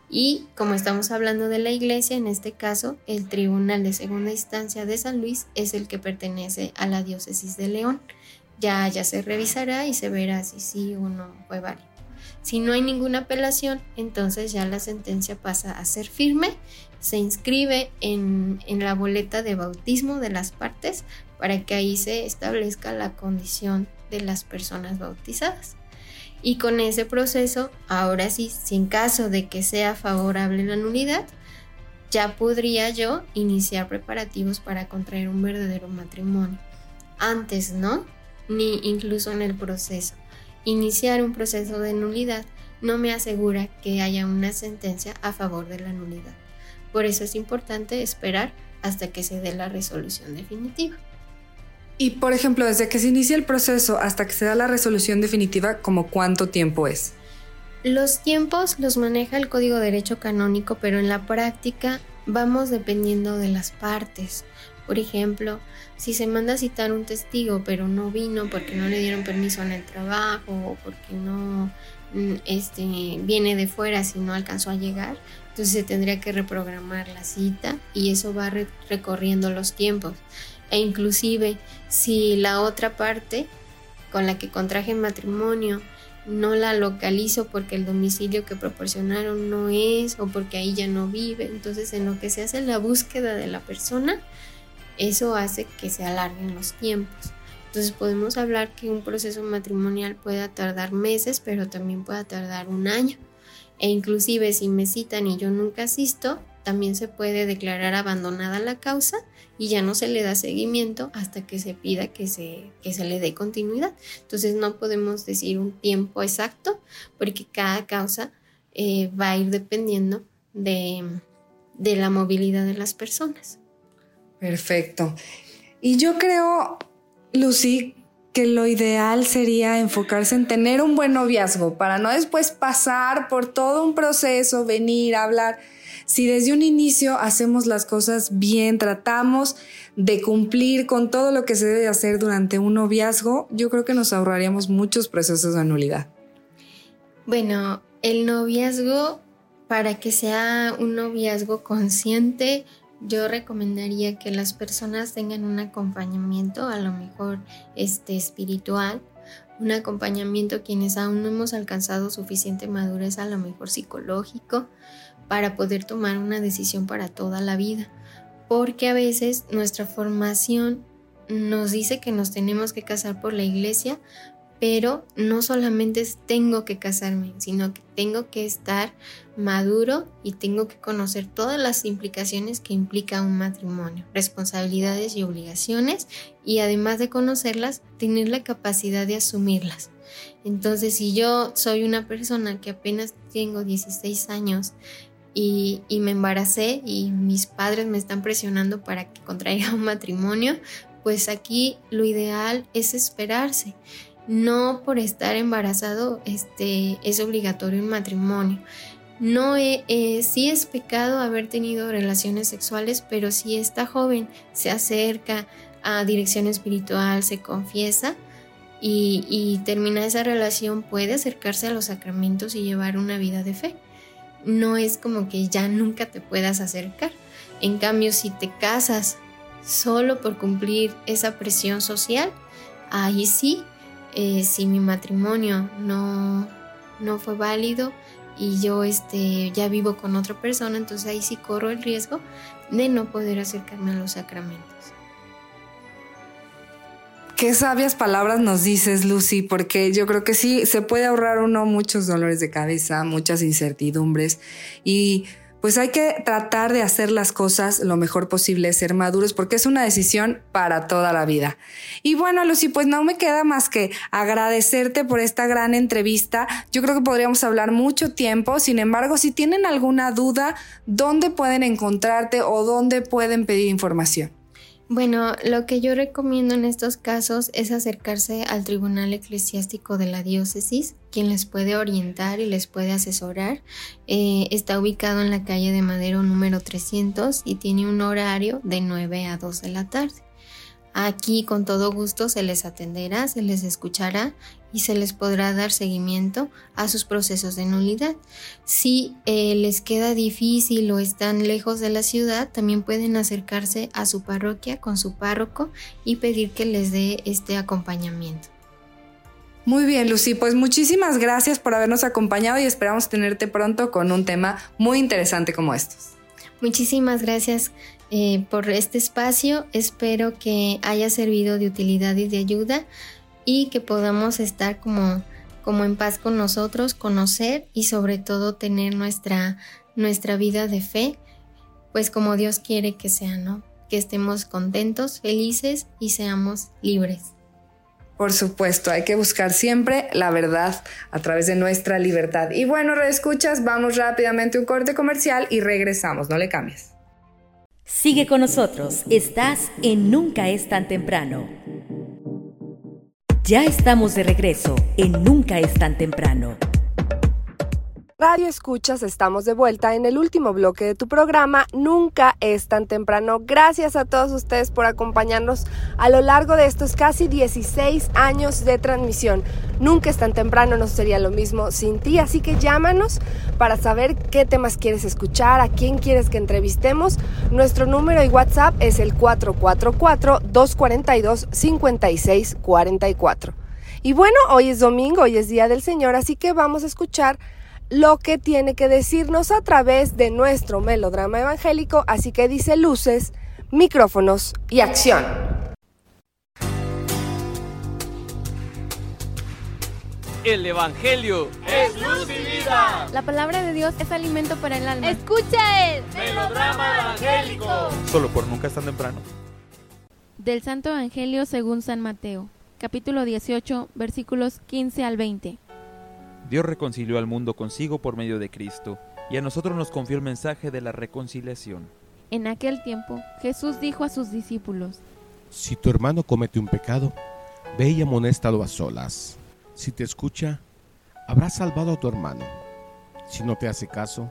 y como estamos hablando de la iglesia, en este caso, el Tribunal de Segunda Instancia de San Luis es el que pertenece a la diócesis de León. Ya, ya se revisará y se verá si sí o no fue válido. Si no hay ninguna apelación, entonces ya la sentencia pasa a ser firme, se inscribe en, en, la boleta de bautismo de las partes para que ahí se establezca la condición de las personas bautizadas. Y con ese proceso, ahora sí, sin caso de que sea favorable la nulidad, ya podría yo iniciar preparativos para contraer un verdadero matrimonio. Antes no, ni incluso en el proceso iniciar un proceso de nulidad no me asegura que haya una sentencia a favor de la nulidad. Por eso es importante esperar hasta que se dé la resolución definitiva. Y por ejemplo, desde que se inicia el proceso hasta que se da la resolución definitiva, ¿como cuánto tiempo es? Los tiempos los maneja el Código de Derecho Canónico, pero en la práctica vamos dependiendo de las partes. Por ejemplo, si se manda a citar un testigo pero no vino porque no le dieron permiso en el trabajo o porque no mm, este, viene de fuera si no alcanzó a llegar, entonces se tendría que reprogramar la cita y eso va recorriendo los tiempos. E inclusive si la otra parte con la que contraje matrimonio no la localizo porque el domicilio que proporcionaron no es o porque ahí ya no vive, entonces en lo que se hace la búsqueda de la persona, eso hace que se alarguen los tiempos. Entonces podemos hablar que un proceso matrimonial pueda tardar meses, pero también pueda tardar un año. E inclusive si me citan y yo nunca asisto, también se puede declarar abandonada la causa y ya no se le da seguimiento hasta que se pida que se, que se le dé continuidad. Entonces no podemos decir un tiempo exacto porque cada causa eh, va a ir dependiendo de, de la movilidad de las personas. Perfecto. Y yo creo, Lucy, que lo ideal sería enfocarse en tener un buen noviazgo para no después pasar por todo un proceso, venir a hablar. Si desde un inicio hacemos las cosas bien, tratamos de cumplir con todo lo que se debe hacer durante un noviazgo, yo creo que nos ahorraríamos muchos procesos de nulidad. Bueno, el noviazgo, para que sea un noviazgo consciente, yo recomendaría que las personas tengan un acompañamiento, a lo mejor este espiritual, un acompañamiento quienes aún no hemos alcanzado suficiente madurez, a lo mejor psicológico, para poder tomar una decisión para toda la vida. Porque a veces nuestra formación nos dice que nos tenemos que casar por la iglesia, pero no solamente tengo que casarme, sino que tengo que estar maduro y tengo que conocer todas las implicaciones que implica un matrimonio, responsabilidades y obligaciones, y además de conocerlas, tener la capacidad de asumirlas. Entonces, si yo soy una persona que apenas tengo 16 años y, y, me embaracé y mis padres me están presionando para que contraiga un matrimonio, pues aquí lo ideal es esperarse. No por estar embarazado este, es obligatorio un matrimonio. No eh, eh, sí es pecado haber tenido relaciones sexuales, pero si esta joven se acerca a dirección espiritual, se confiesa y, y termina esa relación, puede acercarse a los sacramentos y llevar una vida de fe. No es como que ya nunca te puedas acercar. En cambio, si te casas solo por cumplir esa presión social, ahí sí, eh, si mi matrimonio no, no fue válido y yo este, ya vivo con otra persona, entonces ahí sí corro el riesgo de no poder acercarme a los sacramentos. Qué sabias palabras nos dices, Lucy, porque yo creo que sí, se puede ahorrar uno muchos dolores de cabeza, muchas incertidumbres y pues hay que tratar de hacer las cosas lo mejor posible, ser maduros, porque es una decisión para toda la vida. Y bueno, Lucy, pues no me queda más que agradecerte por esta gran entrevista. Yo creo que podríamos hablar mucho tiempo. Sin embargo, si tienen alguna duda, ¿dónde pueden encontrarte o dónde pueden pedir información? Bueno, lo que yo recomiendo en estos casos es acercarse al Tribunal Eclesiástico de la Diócesis, quien les puede orientar y les puede asesorar. Eh, está ubicado en la calle de Madero número 300 y tiene un horario de 9 a 2 de la tarde. Aquí con todo gusto se les atenderá, se les escuchará y se les podrá dar seguimiento a sus procesos de nulidad. Si eh, les queda difícil o están lejos de la ciudad, también pueden acercarse a su parroquia con su párroco y pedir que les dé este acompañamiento. Muy bien, Lucy, pues muchísimas gracias por habernos acompañado y esperamos tenerte pronto con un tema muy interesante como estos. Muchísimas gracias eh, por este espacio. Espero que haya servido de utilidad y de ayuda y que podamos estar como, como en paz con nosotros, conocer y sobre todo tener nuestra, nuestra vida de fe, pues como Dios quiere que sea, ¿no? Que estemos contentos, felices y seamos libres. Por supuesto, hay que buscar siempre la verdad a través de nuestra libertad. Y bueno, reescuchas, vamos rápidamente a un corte comercial y regresamos, no le cambies. Sigue con nosotros, estás en Nunca es tan temprano. Ya estamos de regreso en Nunca es tan temprano. Radio Escuchas, estamos de vuelta en el último bloque de tu programa. Nunca es tan temprano. Gracias a todos ustedes por acompañarnos a lo largo de estos casi 16 años de transmisión. Nunca es tan temprano, no sería lo mismo sin ti, así que llámanos para saber qué temas quieres escuchar, a quién quieres que entrevistemos. Nuestro número y WhatsApp es el 444-242-5644. Y bueno, hoy es domingo, hoy es Día del Señor, así que vamos a escuchar lo que tiene que decirnos a través de nuestro melodrama evangélico, así que dice luces, micrófonos y acción. El Evangelio Es luz y vida. La palabra de Dios es alimento para el alma. Escucha el Melodrama evangélico. Solo por nunca es tan temprano. Del Santo Evangelio según San Mateo, capítulo 18, versículos 15 al 20. Dios reconcilió al mundo consigo por medio de Cristo, y a nosotros nos confió el mensaje de la reconciliación. En aquel tiempo, Jesús dijo a sus discípulos, Si tu hermano comete un pecado, ve y amonéstalo a solas. Si te escucha, habrás salvado a tu hermano. Si no te hace caso,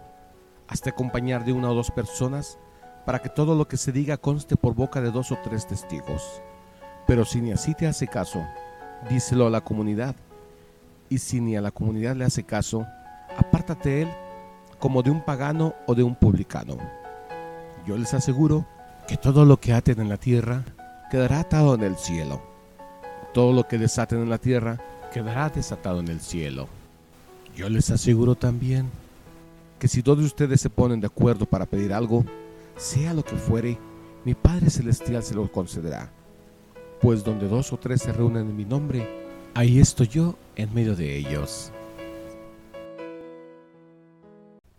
hazte acompañar de una o dos personas para que todo lo que se diga conste por boca de dos o tres testigos. Pero si ni así te hace caso, díselo a la comunidad. Y si ni a la comunidad le hace caso, apártate de él como de un pagano o de un publicano. Yo les aseguro que todo lo que aten en la tierra quedará atado en el cielo. Todo lo que desaten en la tierra quedará desatado en el cielo. Yo les aseguro también que si todos ustedes se ponen de acuerdo para pedir algo, sea lo que fuere, mi Padre Celestial se lo concederá. Pues donde dos o tres se reúnen en mi nombre, ahí estoy yo en medio de ellos.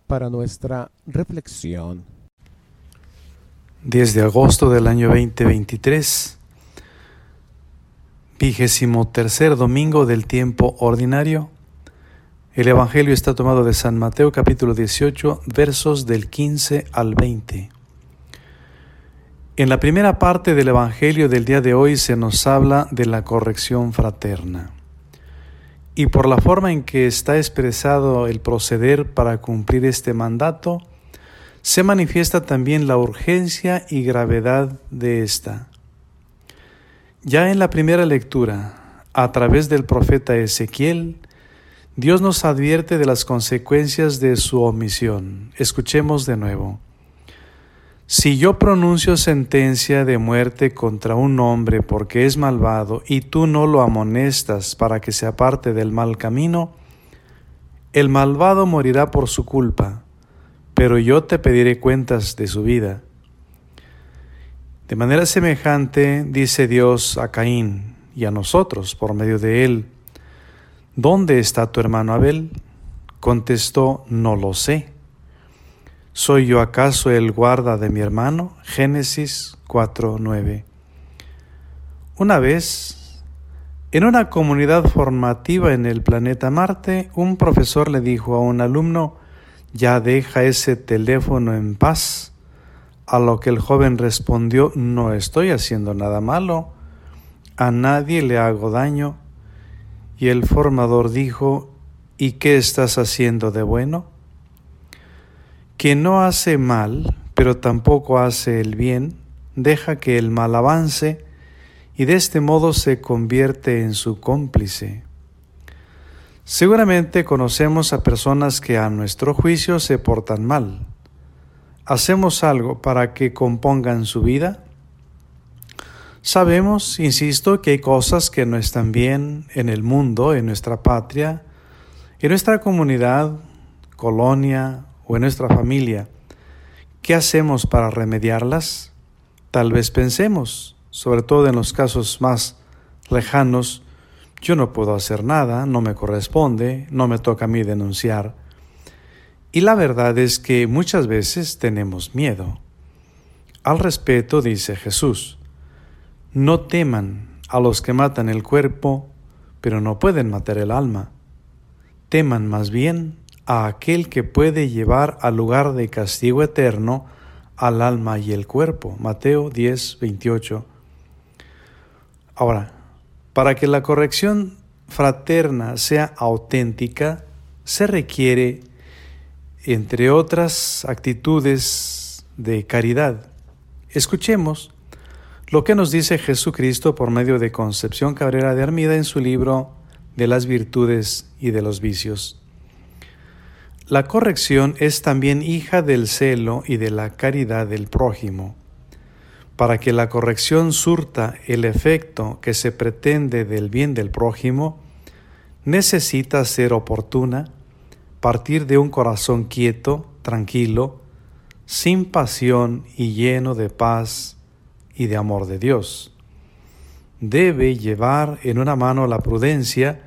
Para nuestra reflexión, 10 de agosto del año 2023, vigésimo tercer domingo del tiempo ordinario. El Evangelio está tomado de San Mateo capítulo 18 versos del 15 al 20. En la primera parte del Evangelio del día de hoy se nos habla de la corrección fraterna. Y por la forma en que está expresado el proceder para cumplir este mandato, se manifiesta también la urgencia y gravedad de esta. Ya en la primera lectura, a través del profeta Ezequiel, Dios nos advierte de las consecuencias de su omisión. Escuchemos de nuevo. Si yo pronuncio sentencia de muerte contra un hombre porque es malvado y tú no lo amonestas para que se aparte del mal camino, el malvado morirá por su culpa, pero yo te pediré cuentas de su vida. De manera semejante dice Dios a Caín y a nosotros por medio de él, ¿Dónde está tu hermano Abel? Contestó, no lo sé. ¿Soy yo acaso el guarda de mi hermano? Génesis 4:9. Una vez, en una comunidad formativa en el planeta Marte, un profesor le dijo a un alumno, ya deja ese teléfono en paz. A lo que el joven respondió, no estoy haciendo nada malo, a nadie le hago daño. Y el formador dijo, ¿y qué estás haciendo de bueno? Quien no hace mal, pero tampoco hace el bien, deja que el mal avance y de este modo se convierte en su cómplice. Seguramente conocemos a personas que a nuestro juicio se portan mal. ¿Hacemos algo para que compongan su vida? Sabemos, insisto, que hay cosas que no están bien en el mundo, en nuestra patria, en nuestra comunidad, colonia o en nuestra familia. ¿Qué hacemos para remediarlas? Tal vez pensemos, sobre todo en los casos más lejanos, yo no puedo hacer nada, no me corresponde, no me toca a mí denunciar. Y la verdad es que muchas veces tenemos miedo. Al respeto dice Jesús, no teman a los que matan el cuerpo, pero no pueden matar el alma. Teman más bien a aquel que puede llevar al lugar de castigo eterno al alma y el cuerpo. Mateo 10, 28. Ahora, para que la corrección fraterna sea auténtica, se requiere, entre otras actitudes de caridad. Escuchemos lo que nos dice Jesucristo por medio de Concepción Cabrera de Armida en su libro de las virtudes y de los vicios. La corrección es también hija del celo y de la caridad del prójimo. Para que la corrección surta el efecto que se pretende del bien del prójimo, necesita ser oportuna, partir de un corazón quieto, tranquilo, sin pasión y lleno de paz y de amor de Dios. Debe llevar en una mano la prudencia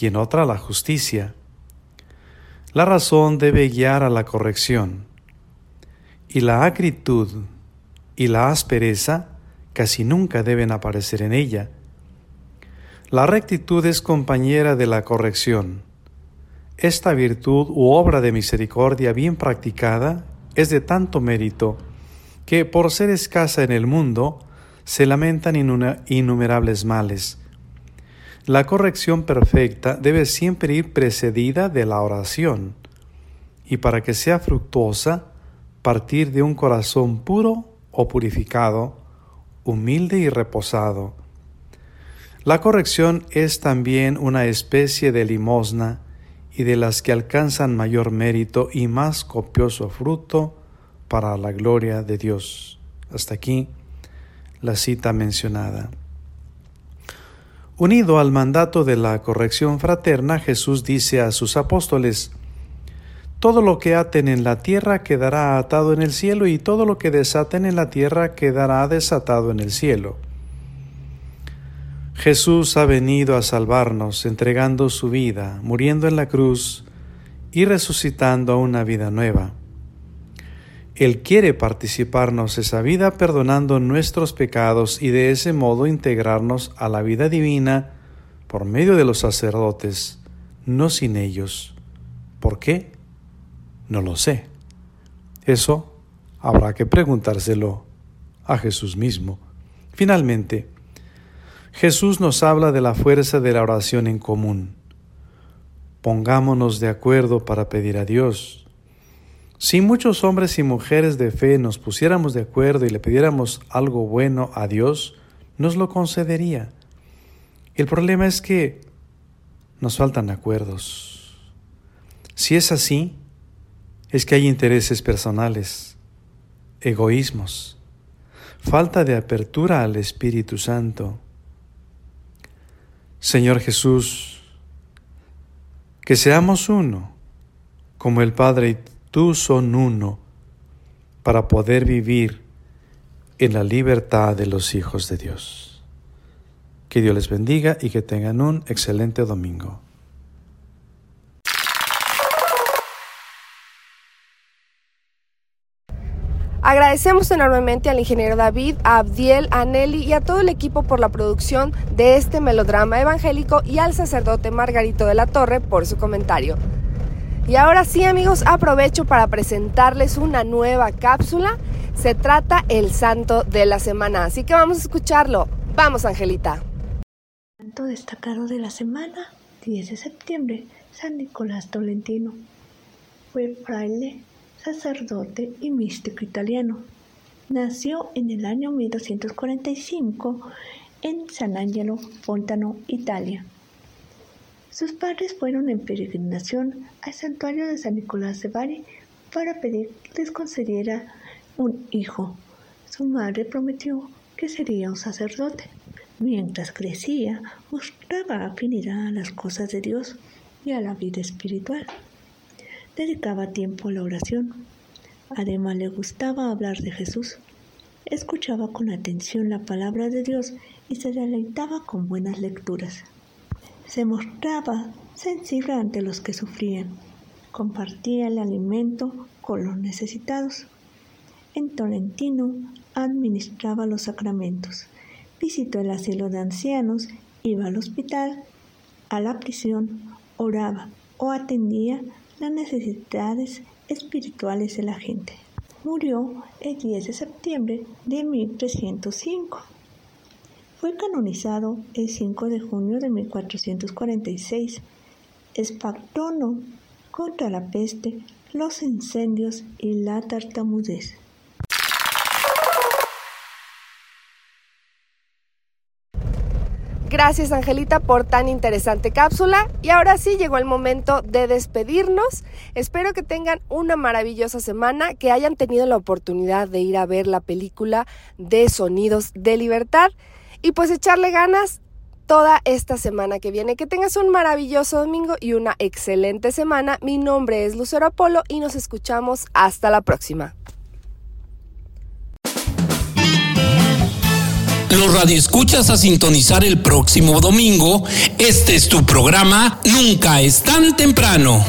y en otra la justicia la razón debe guiar a la corrección, y la acritud y la aspereza casi nunca deben aparecer en ella. La rectitud es compañera de la corrección. Esta virtud u obra de misericordia bien practicada es de tanto mérito que por ser escasa en el mundo se lamentan innumerables males la corrección perfecta debe siempre ir precedida de la oración y para que sea fructuosa, partir de un corazón puro o purificado, humilde y reposado. La corrección es también una especie de limosna y de las que alcanzan mayor mérito y más copioso fruto para la gloria de Dios. Hasta aquí la cita mencionada. Unido al mandato de la corrección fraterna, Jesús dice a sus apóstoles, Todo lo que aten en la tierra quedará atado en el cielo y todo lo que desaten en la tierra quedará desatado en el cielo. Jesús ha venido a salvarnos, entregando su vida, muriendo en la cruz y resucitando a una vida nueva. Él quiere participarnos esa vida perdonando nuestros pecados y de ese modo integrarnos a la vida divina por medio de los sacerdotes, no sin ellos. ¿Por qué? No lo sé. Eso habrá que preguntárselo a Jesús mismo. Finalmente, Jesús nos habla de la fuerza de la oración en común. Pongámonos de acuerdo para pedir a Dios. Si muchos hombres y mujeres de fe nos pusiéramos de acuerdo y le pidiéramos algo bueno a Dios, nos lo concedería. El problema es que nos faltan acuerdos. Si es así, es que hay intereses personales, egoísmos, falta de apertura al Espíritu Santo. Señor Jesús, que seamos uno, como el Padre y tú son uno, para poder vivir en la libertad de los hijos de Dios. Que Dios les bendiga y que tengan un excelente domingo. Agradecemos enormemente al ingeniero David, a Abdiel, a Nelly y a todo el equipo por la producción de este melodrama evangélico y al sacerdote Margarito de la Torre por su comentario. Y ahora sí amigos, aprovecho para presentarles una nueva cápsula. Se trata el santo de la semana, así que vamos a escucharlo. Vamos Angelita. Santo destacado de la semana, 10 de septiembre, San Nicolás Tolentino. Fue fraile sacerdote y místico italiano. Nació en el año 1245 en San Angelo Fontano, Italia. Sus padres fueron en peregrinación al santuario de San Nicolás de Bari para pedir les concediera un hijo. Su madre prometió que sería un sacerdote. Mientras crecía, mostraba afinidad a las cosas de Dios y a la vida espiritual dedicaba tiempo a la oración. Además le gustaba hablar de Jesús. Escuchaba con atención la palabra de Dios y se deleitaba con buenas lecturas. Se mostraba sensible ante los que sufrían. Compartía el alimento con los necesitados. En Tolentino administraba los sacramentos. Visitó el asilo de ancianos, iba al hospital, a la prisión, oraba o atendía las necesidades espirituales de la gente. Murió el 10 de septiembre de 1305. Fue canonizado el 5 de junio de 1446. Es contra la peste, los incendios y la tartamudez. Gracias Angelita por tan interesante cápsula. Y ahora sí llegó el momento de despedirnos. Espero que tengan una maravillosa semana, que hayan tenido la oportunidad de ir a ver la película de Sonidos de Libertad y pues echarle ganas toda esta semana que viene. Que tengas un maravilloso domingo y una excelente semana. Mi nombre es Lucero Apolo y nos escuchamos hasta la próxima. Los radioescuchas a sintonizar el próximo domingo. Este es tu programa Nunca es tan temprano.